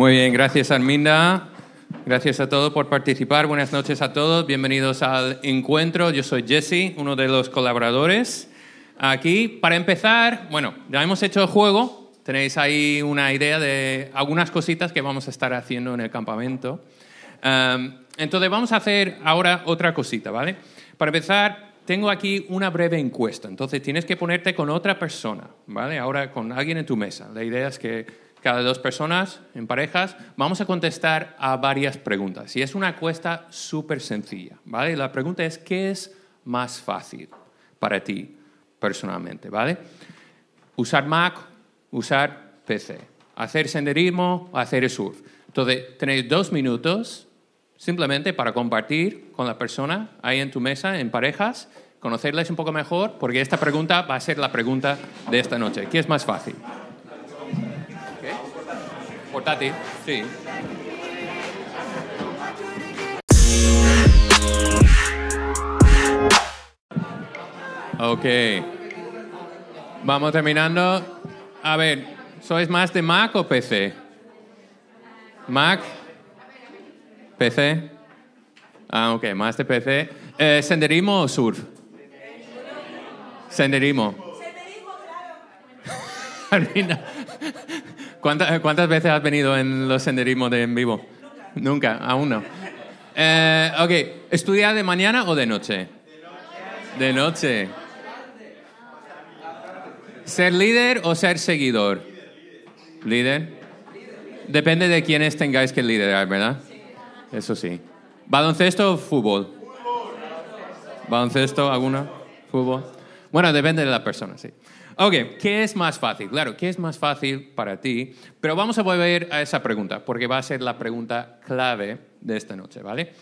Muy bien, gracias Arminda. Gracias a todos por participar. Buenas noches a todos. Bienvenidos al encuentro. Yo soy Jesse, uno de los colaboradores. Aquí, para empezar, bueno, ya hemos hecho el juego. Tenéis ahí una idea de algunas cositas que vamos a estar haciendo en el campamento. Um, entonces, vamos a hacer ahora otra cosita, ¿vale? Para empezar, tengo aquí una breve encuesta. Entonces, tienes que ponerte con otra persona, ¿vale? Ahora con alguien en tu mesa. La idea es que cada dos personas, en parejas, vamos a contestar a varias preguntas. Y es una encuesta súper sencilla, ¿vale? La pregunta es, ¿qué es más fácil para ti personalmente, ¿vale? Usar Mac, usar PC, hacer senderismo, hacer surf. Entonces, tenéis dos minutos simplemente para compartir con la persona ahí en tu mesa, en parejas, conocerles un poco mejor, porque esta pregunta va a ser la pregunta de esta noche. ¿Qué es más fácil? Portátil, sí. Ok. Vamos terminando. A ver, ¿sois más de Mac o PC? Mac. PC. Ah, ok, más de PC. Eh, ¿Senderismo o surf? Senderismo. Senderismo, claro. ¿Cuántas, ¿Cuántas veces has venido en los senderismos de en vivo? Nunca. Nunca, aún no. Eh, ok, ¿estudia de mañana o de noche? De noche. ¿Ser líder o ser seguidor? ¿Líder? Depende de quiénes tengáis que liderar, ¿verdad? Eso sí. ¿Baloncesto o fútbol? ¿Baloncesto alguna? ¿Fútbol? Bueno, depende de la persona, sí. Ok, ¿qué es más fácil? Claro, ¿qué es más fácil para ti? Pero vamos a volver a esa pregunta, porque va a ser la pregunta clave de esta noche, ¿vale?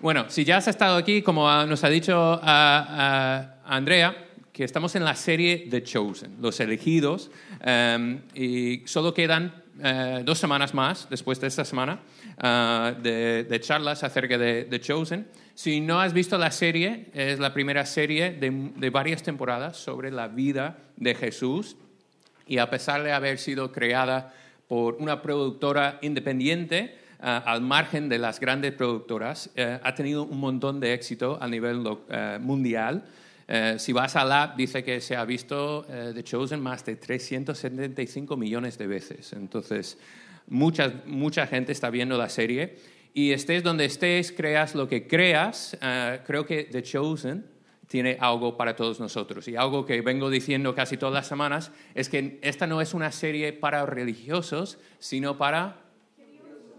Bueno, si ya has estado aquí, como nos ha dicho Andrea, que estamos en la serie The Chosen, los elegidos, um, y solo quedan uh, dos semanas más después de esta semana uh, de, de, charlas acerca de The Chosen. Si no has visto la serie, es la primera serie de, de varias temporadas sobre la vida de Jesús y a pesar de haber sido creada por una productora independiente, Uh, al margen de las grandes productoras, uh, ha tenido un montón de éxito a nivel uh, mundial. Si vas a la dice que se ha visto The Chosen más de 375 millones de veces. Entonces, mucha, mucha gente está viendo la serie. Y estés donde estés, creas lo que creas, eh, creo que The Chosen tiene algo para todos nosotros. Y algo que vengo diciendo casi todas las semanas es que esta no es una serie para religiosos, sino para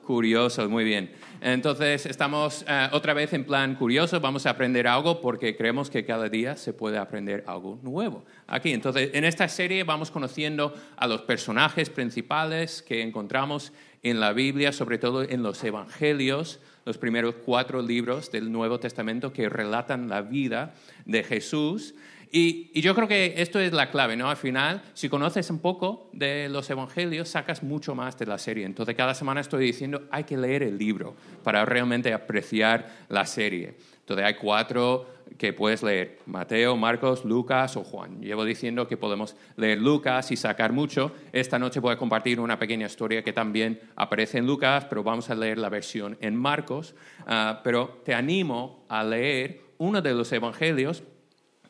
curiosos, muy bien. Entonces, estamos uh, otra vez en plan curioso, vamos a aprender algo porque creemos que cada día se puede aprender algo nuevo. Aquí, entonces, en esta serie vamos conociendo a los personajes principales que encontramos en la Biblia, sobre todo en los Evangelios, los primeros cuatro libros del Nuevo Testamento que relatan la vida de Jesús. Y, yo creo que esto es la clave, ¿no? Al final, si conoces un poco de los evangelios, sacas mucho más de la serie. Entonces, cada semana estoy diciendo, hay que leer el libro para realmente apreciar la serie. Entonces, hay cuatro que puedes leer, Mateo, Marcos, Lucas o Juan. Llevo diciendo que podemos leer Lucas y sacar mucho. Esta noche voy a compartir una pequeña historia que también aparece en Lucas, pero vamos a leer la versión en Marcos. Uh, pero te animo a leer uno de los evangelios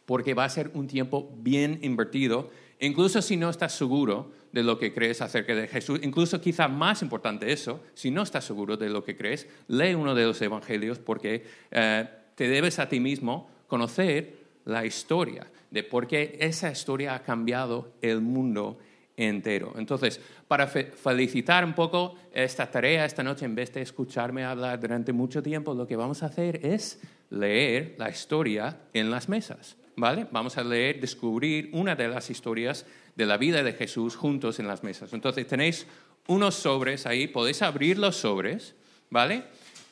porque va a ser un tiempo bien invertido, incluso si no estás seguro de lo que crees acerca de Jesús, incluso quizá más importante eso, si no estás seguro de lo que crees, lee uno de los evangelios porque eh, te debes a ti mismo conocer la historia de por qué esa historia ha cambiado el mundo entero. Entonces, para felicitar un poco esta tarea esta noche, en vez de escucharme hablar durante mucho tiempo, lo que vamos a hacer es leer la historia en las mesas. ¿Vale? Vamos a leer, descubrir una de las historias de la vida de Jesús juntos en las mesas. Entonces tenéis unos sobres ahí, podéis abrir los sobres, ¿vale?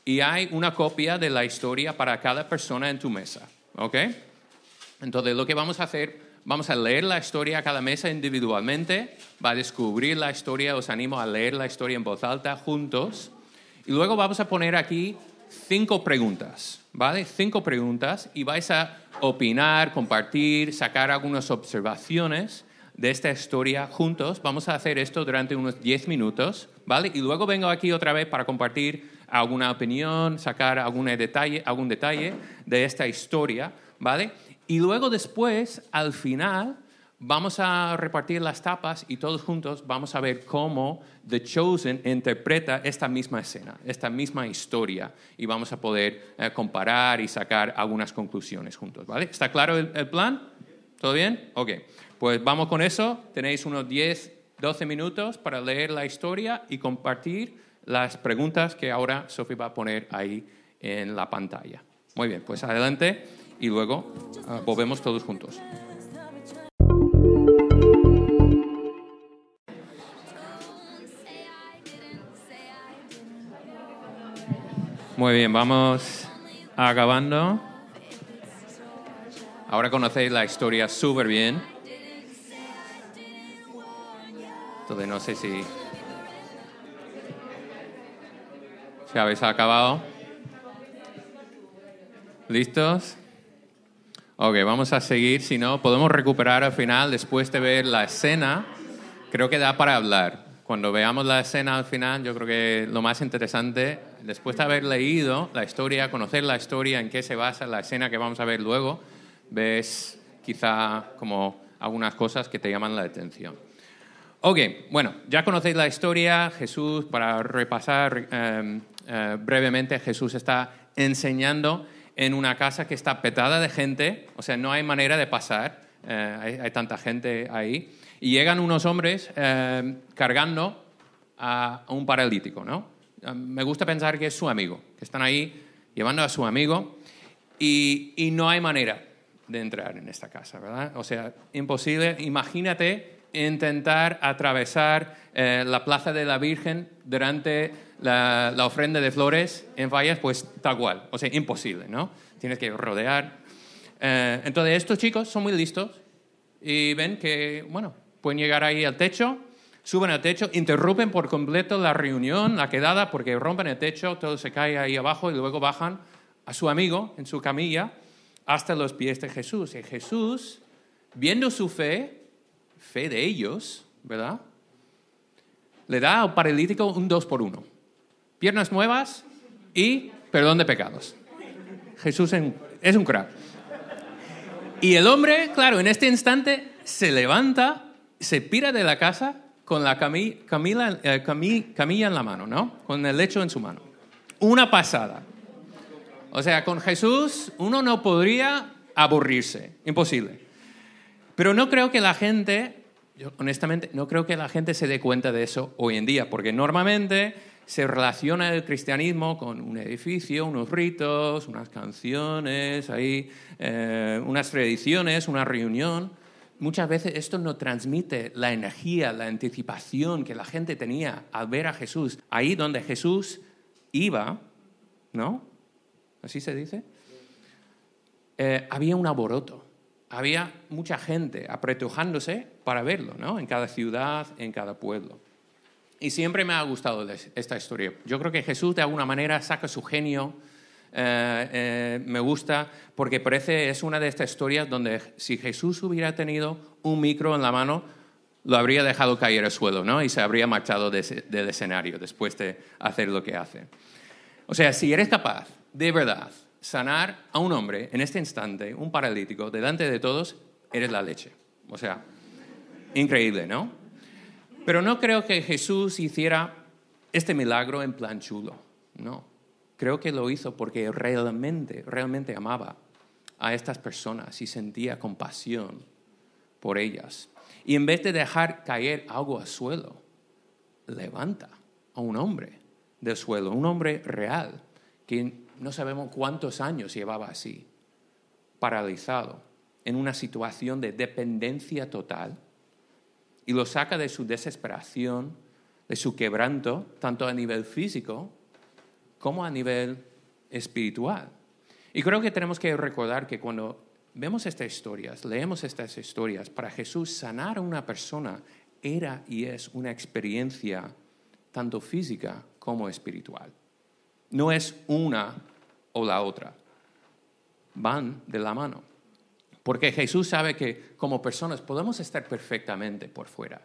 Y hay una copia de la historia para cada persona en tu mesa, ¿ok? Entonces lo que vamos a hacer, vamos a leer la historia a cada mesa individualmente, va a descubrir la historia, os animo a leer la historia en voz alta juntos, y luego vamos a poner aquí cinco preguntas, ¿vale? Cinco preguntas y vais a opinar, compartir, sacar algunas observaciones de esta historia juntos. Vamos a hacer esto durante unos 10 minutos, ¿vale? Y luego vengo aquí otra vez para compartir alguna opinión, sacar algún detalle, algún detalle de esta historia, ¿vale? Y luego después, al final, vamos a repartir las tapas y todos juntos vamos a ver cómo The Chosen interpreta esta misma escena, esta misma historia, y vamos a poder eh, comparar y sacar algunas conclusiones juntos, ¿vale? ¿Está claro el, plan? ¿Todo bien? Ok. Pues vamos con eso. Tenéis unos 10, 12 minutos para leer la historia y compartir las preguntas que ahora Sophie va a poner ahí en la pantalla. Muy bien, pues adelante y luego uh, volvemos todos juntos. Muy bien, vamos acabando. Ahora conocéis la historia súper bien. Entonces no sé si... Si habéis acabado. ¿Listos? Ok, vamos a seguir. Si no, podemos recuperar al final después de ver la escena. Creo que da para hablar. Cuando veamos la escena al final, yo creo que lo más interesante, después de haber leído la historia, conocer la historia, en qué se basa la escena que vamos a ver luego, ves quizá como algunas cosas que te llaman la atención. Ok, bueno, ya conocéis la historia. Jesús, para repasar em, eh, brevemente, Jesús está enseñando en una casa que está petada de gente, o sea, no hay manera de pasar, eh, hay, tanta gente ahí. Y llegan unos hombres em, cargando a, un paralítico, ¿no? Em, me gusta pensar que es su amigo, que están ahí llevando a su amigo y, y no hay manera de entrar en esta casa, ¿verdad? O sea, imposible. Imagínate intentar atravesar eh, la Plaza de la Virgen durante la, ofrenda de flores en Fallas, pues tal cual, o sea, imposible, ¿no? Tienes que rodear. Eh, entonces, estos chicos son muy listos y ven que, bueno, pueden llegar ahí al techo, suben al techo, interrumpen por completo la reunión, la quedada, porque rompen el techo, todo se cae ahí abajo y luego bajan a su amigo en su camilla hasta los pies de Jesús. Y Jesús, viendo su fe, fe de ellos, ¿verdad? Le da al paralítico un dos por uno. Piernas nuevas y perdón de pecados. Jesús es un crack. Y el hombre, claro, en este instante se levanta, se pira de la casa con la eh, camilla en la mano, ¿no? Con el lecho en su mano. Una pasada. O sea, con Jesús uno no podría aburrirse, imposible. Pero no creo que la gente, yo honestamente, no creo que la gente se dé cuenta de eso hoy en día, porque normalmente se relaciona el cristianismo con un edificio, unos ritos, unas canciones, ahí, eh, unas tradiciones, una reunión. Muchas veces esto no transmite la energía, la anticipación que la gente tenía al ver a Jesús. Ahí donde Jesús iba, ¿no? ¿Así se dice? Eh, había un alboroto había mucha gente apretujándose para verlo, ¿no? En cada ciudad, en cada pueblo. Y siempre me ha gustado esta historia. Yo creo que Jesús de alguna manera saca su genio. Eh, eh, me gusta porque parece es una de estas historias donde si Jesús hubiera tenido un micro en la mano, lo habría dejado caer al suelo, ¿no? Y se habría marchado del escenario después de hacer lo que hace. O sea, si eres capaz, de verdad, sanar a un hombre en este instante, un paralítico, delante de todos, eres la leche. O sea, increíble, ¿no? Pero no creo que Jesús hiciera este milagro en plan chulo, no. Creo que lo hizo porque realmente, realmente amaba a estas personas y sentía compasión por ellas. Y en vez de dejar caer algo al suelo, levanta a un hombre del suelo, un hombre real, que no sabemos cuántos años llevaba así, paralizado, en una situación de dependencia total, y lo saca de su desesperación, de su quebranto, tanto a nivel físico como a nivel espiritual. Y creo que tenemos que recordar que cuando vemos estas historias, leemos estas historias, para Jesús sanar a una persona era y es una experiencia tanto física como espiritual. No es una o la otra. Van de la mano. Porque Jesús sabe que como personas podemos estar perfectamente por fuera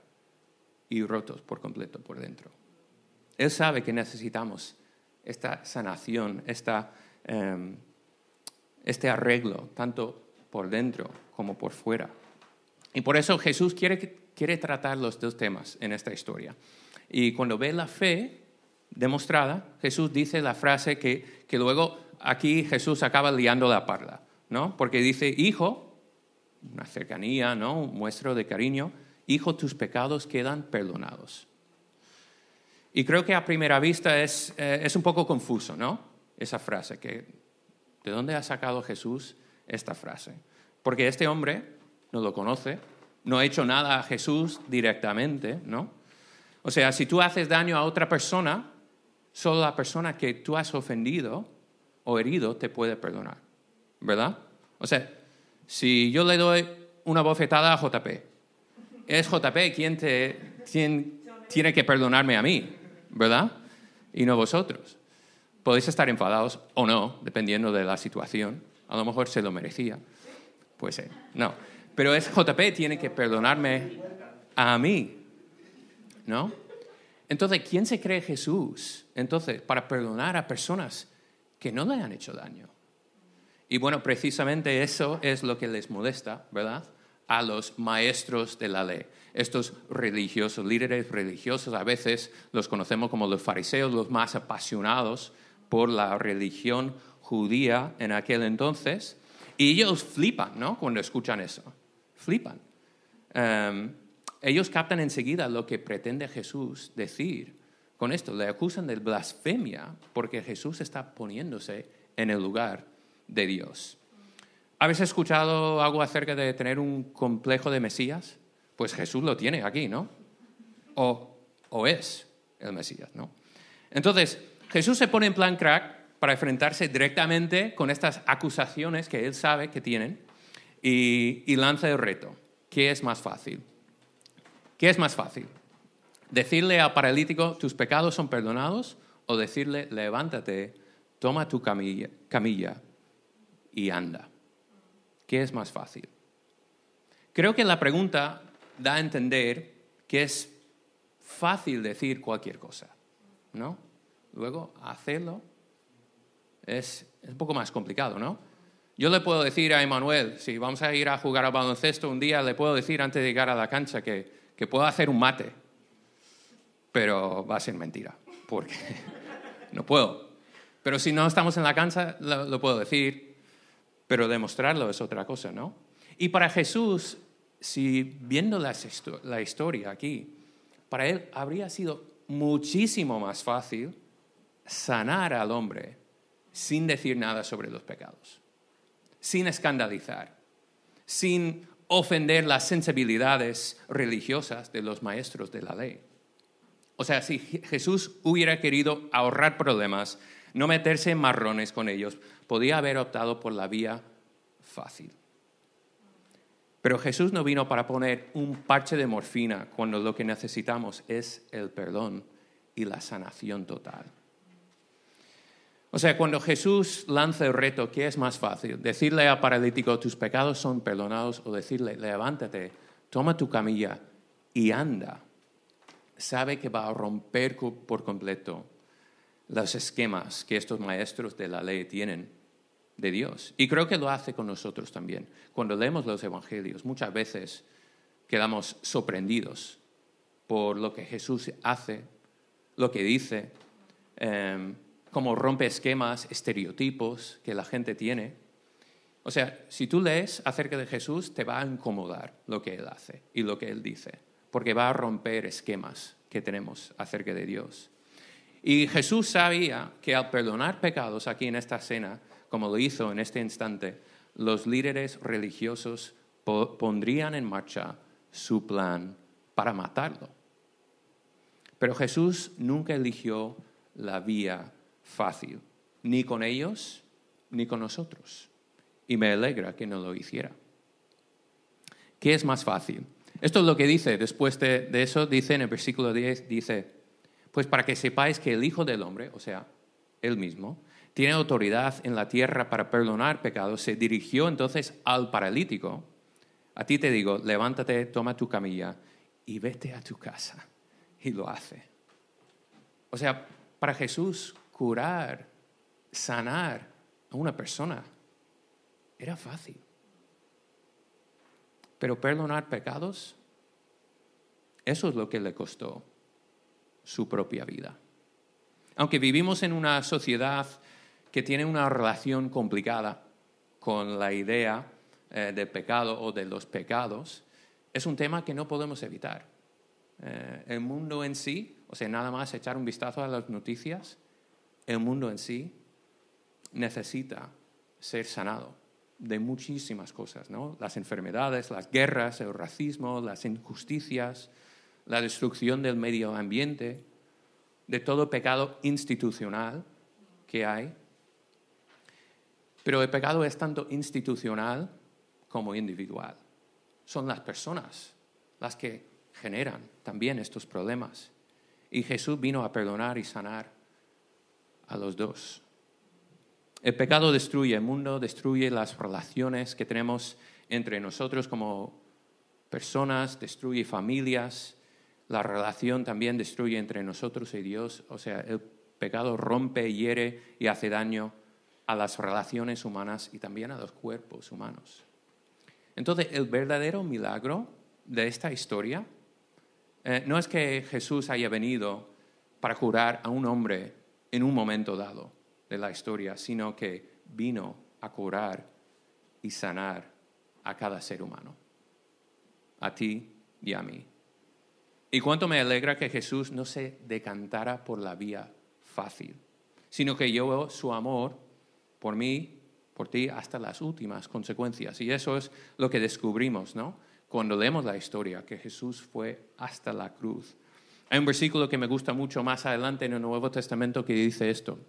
y rotos por completo por dentro. Él sabe que necesitamos esta sanación, em, este arreglo, tanto por dentro como por fuera. Y por eso Jesús quiere, quiere tratar los dos temas en esta historia. Y cuando ve la fe demostrada, Jesús dice la frase que, que luego aquí Jesús acaba liando la parla, ¿no? Porque dice, hijo, una cercanía, ¿no? Un muestro de cariño, hijo, tus pecados quedan perdonados. Y creo que a primera vista es, eh, es un poco confuso, ¿no? Esa frase, que ¿de dónde ha sacado Jesús esta frase? Porque este hombre no lo conoce, no ha hecho nada a Jesús directamente, ¿no? O sea, si tú haces daño a otra persona, solo la persona que tú has ofendido o herido te puede perdonar, ¿verdad? O sea, si yo le doy una bofetada a JP, es JP quien, te, quien tiene que perdonarme a mí, ¿verdad? Y no vosotros. Podéis estar enfadados o no, dependiendo de la situación. A lo mejor se lo merecía. Pues ser, no. Pero es JP tiene que perdonarme a mí, ¿no? Entonces, ¿quién se cree Jesús? Entonces, para perdonar a personas que no le han hecho daño. Y bueno, precisamente eso es lo que les molesta, ¿verdad? A los maestros de la ley estos religiosos, líderes religiosos, a veces los conocemos como los fariseos, los más apasionados por la religión judía en aquel entonces, y ellos flipan, ¿no? Cuando escuchan eso, flipan. Em, ellos captan enseguida lo que pretende Jesús decir con esto, le acusan de blasfemia porque Jesús está poniéndose en el lugar de Dios. ¿Habéis escuchado algo acerca de tener un complejo de Mesías? Pues Jesús lo tiene aquí, ¿no? O, o es el Mesías, ¿no? Entonces, Jesús se pone en plan crack para enfrentarse directamente con estas acusaciones que él sabe que tienen y, lanza el reto. ¿Qué es más fácil? ¿Qué es más fácil? ¿Decirle al paralítico, tus pecados son perdonados? ¿O decirle, levántate, toma tu camilla, camilla y anda? ¿Qué es más fácil? Creo que la pregunta da a entender que es fácil decir cualquier cosa, ¿no? Luego, hacerlo es, un poco más complicado, ¿no? Yo le puedo decir a Emanuel, si vamos a ir a jugar al baloncesto un día, le puedo decir antes de llegar a la cancha que, que puedo hacer un mate, pero va a ser mentira, porque no puedo. Pero si no estamos en la cancha, lo, lo puedo decir, pero demostrarlo es otra cosa, ¿no? Y para Jesús si viendo la, historia aquí, para él habría sido muchísimo más fácil sanar al hombre sin decir nada sobre los pecados, sin escandalizar, sin ofender las sensibilidades religiosas de los maestros de la ley. O sea, si Jesús hubiera querido ahorrar problemas, no meterse en marrones con ellos, podía haber optado por la vía fácil. Pero Jesús no vino para poner un parche de morfina cuando lo que necesitamos es el perdón y la sanación total. O sea, cuando Jesús lanza el reto, ¿qué es más fácil? Decirle al paralítico, tus pecados son perdonados, o decirle, levántate, toma tu camilla y anda. Sabe que va a romper por completo los esquemas que estos maestros de la ley tienen de Dios. Y creo que lo hace con nosotros también. Cuando leemos los Evangelios, muchas veces quedamos sorprendidos por lo que Jesús hace, lo que dice, em, cómo rompe esquemas, estereotipos que la gente tiene. O sea, si tú lees acerca de Jesús, te va a incomodar lo que Él hace y lo que Él dice, porque va a romper esquemas que tenemos acerca de Dios. Y Jesús sabía que al perdonar pecados aquí en esta cena, como lo hizo en este instante, los líderes religiosos pondrían en marcha su plan para matarlo. Pero Jesús nunca eligió la vía fácil, ni con ellos ni con nosotros. Y me alegra que no lo hiciera. ¿Qué es más fácil? Esto es lo que dice después de, eso, dice en el versículo 10, dice, pues para que sepáis que el Hijo del Hombre, o sea, él mismo, tiene autoridad en la tierra para perdonar pecados, se dirigió entonces al paralítico. A ti te digo, levántate, toma tu camilla y vete a tu casa. Y lo hace. O sea, para Jesús curar, sanar a una persona era fácil. Pero perdonar pecados, eso es lo que le costó su propia vida. Aunque vivimos en una sociedad que tiene una relación complicada con la idea eh, del pecado o de los pecados, es un tema que no podemos evitar. Eh, el mundo en sí, o sea, nada más echar un vistazo a las noticias, el mundo en sí necesita ser sanado de muchísimas cosas, ¿no? Las enfermedades, las guerras, el racismo, las injusticias, la destrucción del medio ambiente, de todo pecado institucional que hay. Pero el pecado es tanto institucional como individual. Son las personas las que generan también estos problemas. Y Jesús vino a perdonar y sanar a los dos. El pecado destruye el mundo, destruye las relaciones que tenemos entre nosotros como personas, destruye familias, la relación también destruye entre nosotros y Dios. O sea, el pecado rompe, hiere y hace daño a las relaciones humanas y también a los cuerpos humanos. Entonces, el verdadero milagro de esta historia eh, no es que Jesús haya venido para curar a un hombre en un momento dado de la historia, sino que vino a curar y sanar a cada ser humano, a ti y a mí. Y cuánto me alegra que Jesús no se decantara por la vía fácil, sino que llevó su amor por mí, por ti, hasta las últimas consecuencias. Y eso es lo que descubrimos, ¿no? Cuando leemos la historia, que Jesús fue hasta la cruz. Hay un versículo que me gusta mucho más adelante en el Nuevo Testamento que dice esto.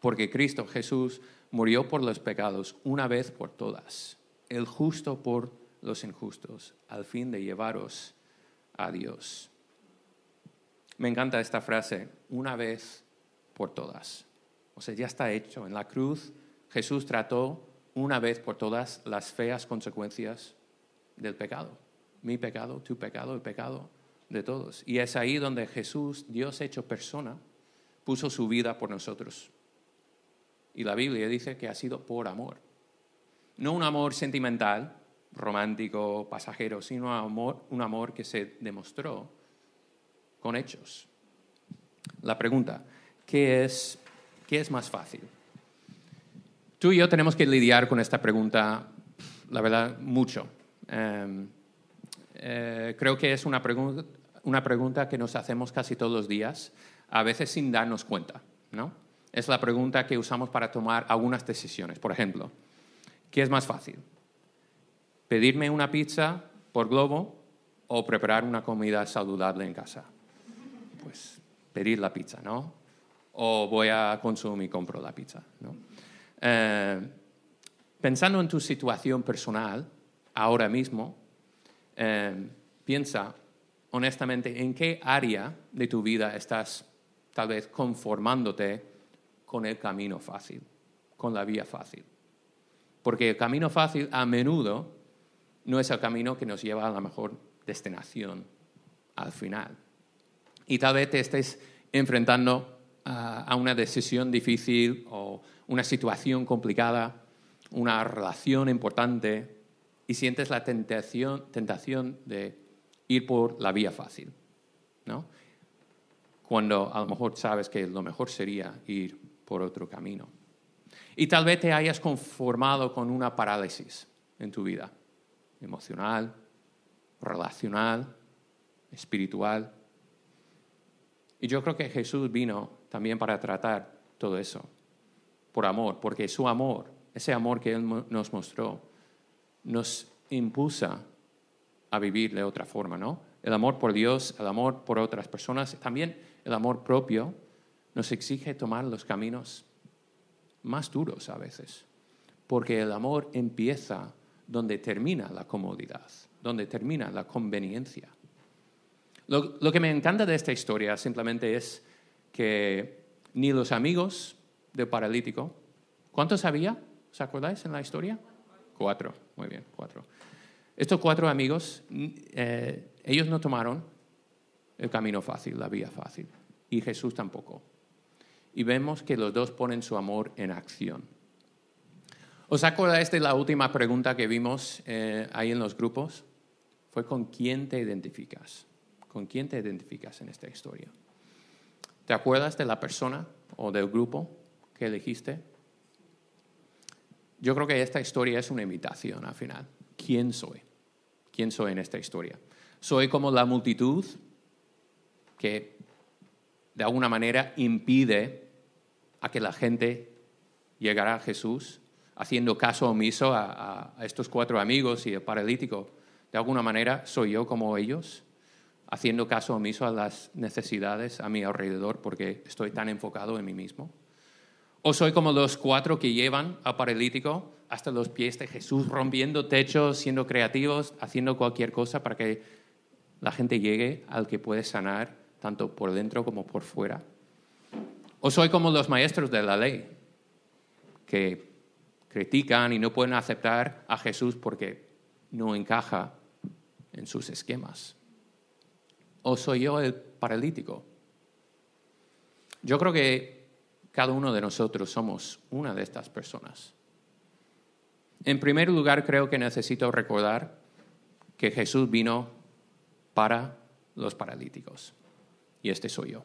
Porque Cristo Jesús murió por los pecados una vez por todas, el justo por los injustos, al fin de llevaros a Dios. Me encanta esta frase, una vez por todas. O sea, ya está hecho. En la cruz Jesús trató una vez por todas las feas consecuencias del pecado. Mi pecado, tu pecado, el pecado de todos. Y es ahí donde Jesús, Dios hecho persona, puso su vida por nosotros. Y la Biblia dice que ha sido por amor. No un amor sentimental, romántico, pasajero, sino un amor, que se demostró con hechos. La pregunta, ¿qué es, qué es más fácil? Tú y yo tenemos que lidiar con esta pregunta, la verdad, mucho. Em, eh, creo que es una, una pregunta que nos hacemos casi todos los días, a veces sin darnos cuenta. ¿no? Es la pregunta que usamos para tomar algunas decisiones. Por ejemplo, ¿qué es más fácil? pedirme una pizza por globo o preparar una comida saludable en casa. Pues pedir la pizza, ¿no? O voy a consumir y compro la pizza, ¿no? Eh, pensando en tu situación personal, ahora mismo, eh, piensa honestamente en qué área de tu vida estás tal vez conformándote con el camino fácil, con la vía fácil. Porque el camino fácil a menudo no es el camino que nos lleva a la mejor destinación al final. Y tal vez te estés enfrentando a una decisión difícil o una situación complicada, una relación importante y sientes la tentación, tentación de ir por la vía fácil, ¿no? Cuando a lo mejor sabes que lo mejor sería ir por otro camino. Y tal vez te hayas conformado con una parálisis en tu vida emocional, relacional, espiritual. Y yo creo que Jesús vino también para tratar todo eso, por amor, porque su amor, ese amor que Él nos mostró, nos impulsa a vivir de otra forma, ¿no? El amor por Dios, el amor por otras personas, también el amor propio nos exige tomar los caminos más duros a veces, porque el amor empieza donde termina la comodidad, donde termina la conveniencia. Lo, que me encanta de esta historia simplemente es que ni los amigos del paralítico. ¿Cuántos había? ¿Os acordáis en la historia? Cuatro. Muy bien, cuatro. Estos cuatro amigos, eh, ellos no tomaron el camino fácil, la vía fácil. Y Jesús tampoco. Y vemos que los dos ponen su amor en acción. ¿Os acordáis de la última pregunta que vimos eh, ahí en los grupos? Fue con quién te identificas. ¿Con quién te identificas en esta historia? ¿Te acuerdas de la persona o del grupo que elegiste? Yo creo que esta historia es una invitación al final. ¿Quién soy? ¿Quién soy en esta historia? ¿Soy como la multitud que de alguna manera impide a que la gente llegara a Jesús, haciendo caso omiso a, a estos cuatro amigos y el paralítico? De alguna manera, ¿soy yo como ellos? Haciendo caso omiso a las necesidades a mi alrededor porque estoy tan enfocado en mí mismo? ¿O soy como los cuatro que llevan a paralítico hasta los pies de Jesús, rompiendo techos, siendo creativos, haciendo cualquier cosa para que la gente llegue al que puede sanar tanto por dentro como por fuera? ¿O soy como los maestros de la ley que critican y no pueden aceptar a Jesús porque no encaja en sus esquemas? ¿O soy yo el paralítico? Yo creo que cada uno de nosotros somos una de estas personas. En primer lugar, creo que necesito recordar que Jesús vino para los paralíticos. Y este soy yo.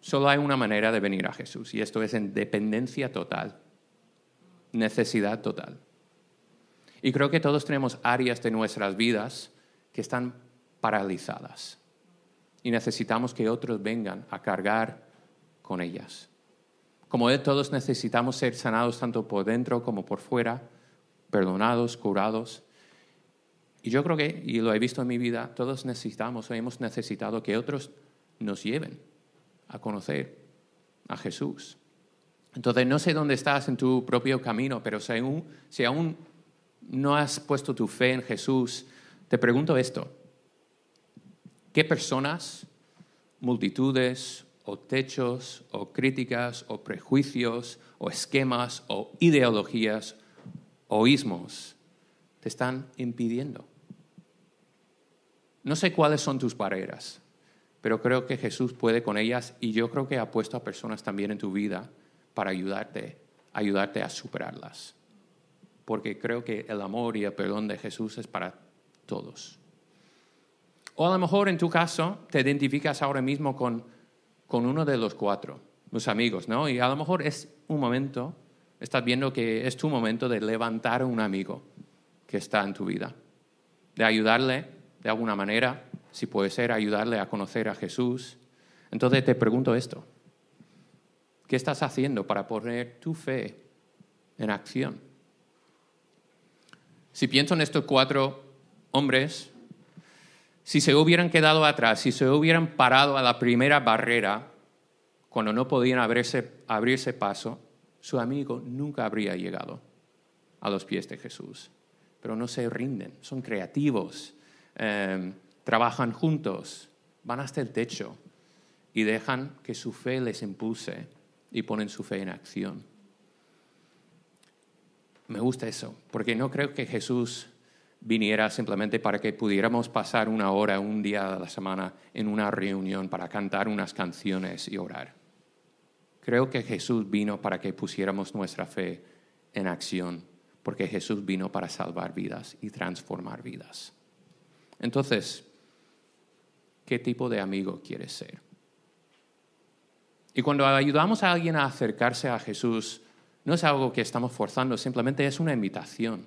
Solo hay una manera de venir a Jesús y esto es en dependencia total, necesidad total. Y creo que todos tenemos áreas de nuestras vidas que están paralizadas y necesitamos que otros vengan a cargar con ellas. Como Él, todos necesitamos ser sanados tanto por dentro como por fuera, perdonados, curados. Y yo creo que, y lo he visto en mi vida, todos necesitamos o hemos necesitado que otros nos lleven a conocer a Jesús. Entonces, no sé dónde estás en tu propio camino, pero si aún, si aún no has puesto tu fe en Jesús, te pregunto esto. ¿Qué personas, multitudes o techos o críticas o prejuicios o esquemas o ideologías o ismos te están impidiendo? No sé cuáles son tus barreras, pero creo que Jesús puede con ellas y yo creo que ha puesto a personas también en tu vida para ayudarte, ayudarte a superarlas. Porque creo que el amor y el perdón de Jesús es para todos. O a lo mejor en tu caso te identificas ahora mismo con, con uno de los cuatro, los amigos, ¿no? Y a lo mejor es un momento, estás viendo que es tu momento de levantar a un amigo que está en tu vida, de ayudarle de alguna manera, si puede ser ayudarle a conocer a Jesús. Entonces te pregunto esto, ¿qué estás haciendo para poner tu fe en acción? Si pienso en estos cuatro hombres, si se hubieran quedado atrás, si se hubieran parado a la primera barrera, cuando no podían abrirse, paso, su amigo nunca habría llegado a los pies de Jesús. Pero no se rinden, son creativos, em, trabajan juntos, van hasta el techo y dejan que su fe les impulse y ponen su fe en acción. Me gusta eso, porque no creo que Jesús viniera simplemente para que pudiéramos pasar una hora, un día a la semana en una reunión para cantar unas canciones y orar. Creo que Jesús vino para que pusiéramos nuestra fe en acción, porque Jesús vino para salvar vidas y transformar vidas. Entonces, ¿qué tipo de amigo quieres ser? Y cuando ayudamos a alguien a acercarse a Jesús, no es algo que estamos forzando, simplemente es una invitación.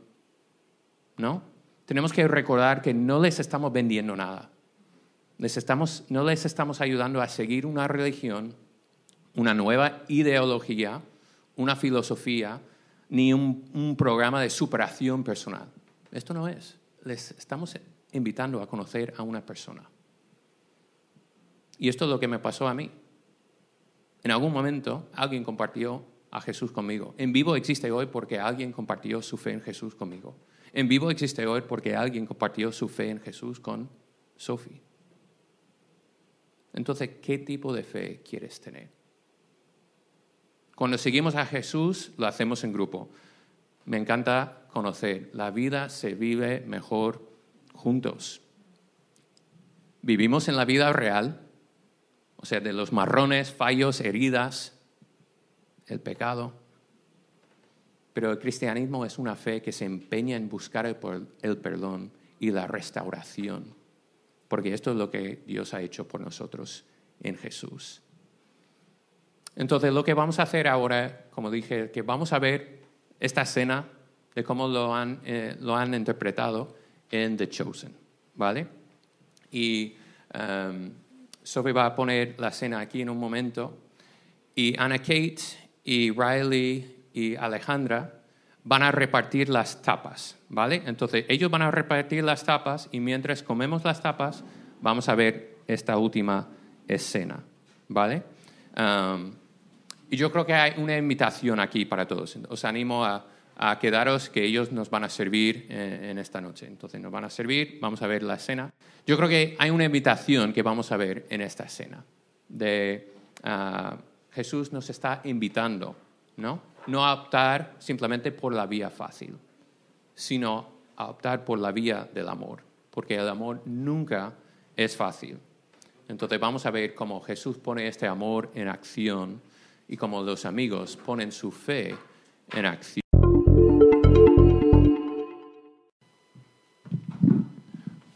¿No? Tenemos que recordar que no les estamos vendiendo nada. no les estamos ayudando a seguir una religión, una nueva ideología, una filosofía, ni un, un programa de superación personal. Esto no es. Les estamos invitando a conocer a una persona. Y esto es lo que me pasó a mí. En algún momento alguien compartió a Jesús conmigo. En vivo existe hoy porque alguien compartió su fe en Jesús conmigo. En vivo existe hoy porque alguien compartió su fe en Jesús con Sophie. Entonces, ¿qué tipo de fe quieres tener? Cuando seguimos a Jesús, lo hacemos en grupo. Me encanta conocer. La vida se vive mejor juntos. Vivimos en la vida real, o sea, de los marrones, fallos, heridas, el pecado. Pero el cristianismo es una fe que se empeña en buscar el, perdón y la restauración, porque esto es lo que Dios ha hecho por nosotros en Jesús. Entonces, lo que vamos a hacer ahora, como dije, que vamos a ver esta escena de cómo lo han, eh, lo han interpretado en The Chosen, ¿vale? Y um, Sophie va a poner la escena aquí en un momento. Y Anna Kate y Riley y Alejandra van a repartir las tapas, ¿vale? Entonces, ellos van a repartir las tapas y mientras comemos las tapas, vamos a ver esta última escena, ¿vale? Y yo creo que hay una invitación aquí para todos. Os animo a, quedaros, que ellos nos van a servir eh, en, esta noche. Entonces nos van a servir, vamos a ver la escena. Yo creo que hay una invitación que vamos a ver en esta escena. De, ah, Jesús nos está invitando, ¿no? No a optar simplemente por la vía fácil, sino a optar por la vía del amor, porque el amor nunca es fácil. Entonces vamos a ver cómo Jesús pone este amor en acción y como los amigos ponen su fe en acción.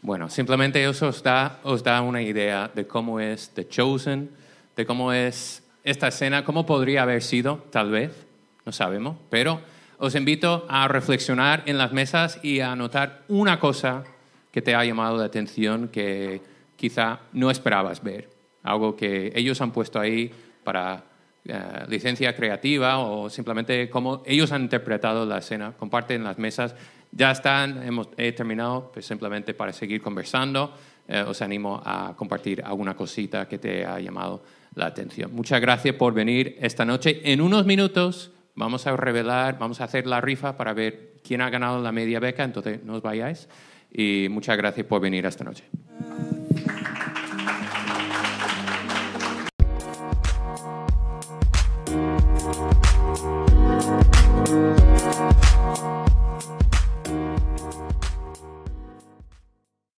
Bueno, simplemente eso os da una idea de cómo es The Chosen, de cómo es esta escena, cómo podría haber sido, tal vez, no sabemos, pero os invito a reflexionar en las mesas y a anotar una cosa que te ha llamado la atención que quizá no esperabas ver, algo que ellos han puesto ahí para eh, licencia creativa o simplemente cómo ellos han interpretado la escena. Comparten las mesas. Ya están, hemos, he terminado, pues simplemente para seguir conversando. Eh, os animo a compartir alguna cosita que te ha llamado la atención. Muchas gracias por venir esta noche. En unos minutos vamos a revelar, vamos a hacer la rifa para ver quién ha ganado la media beca, entonces no os vayáis. Y muchas gracias por venir esta noche.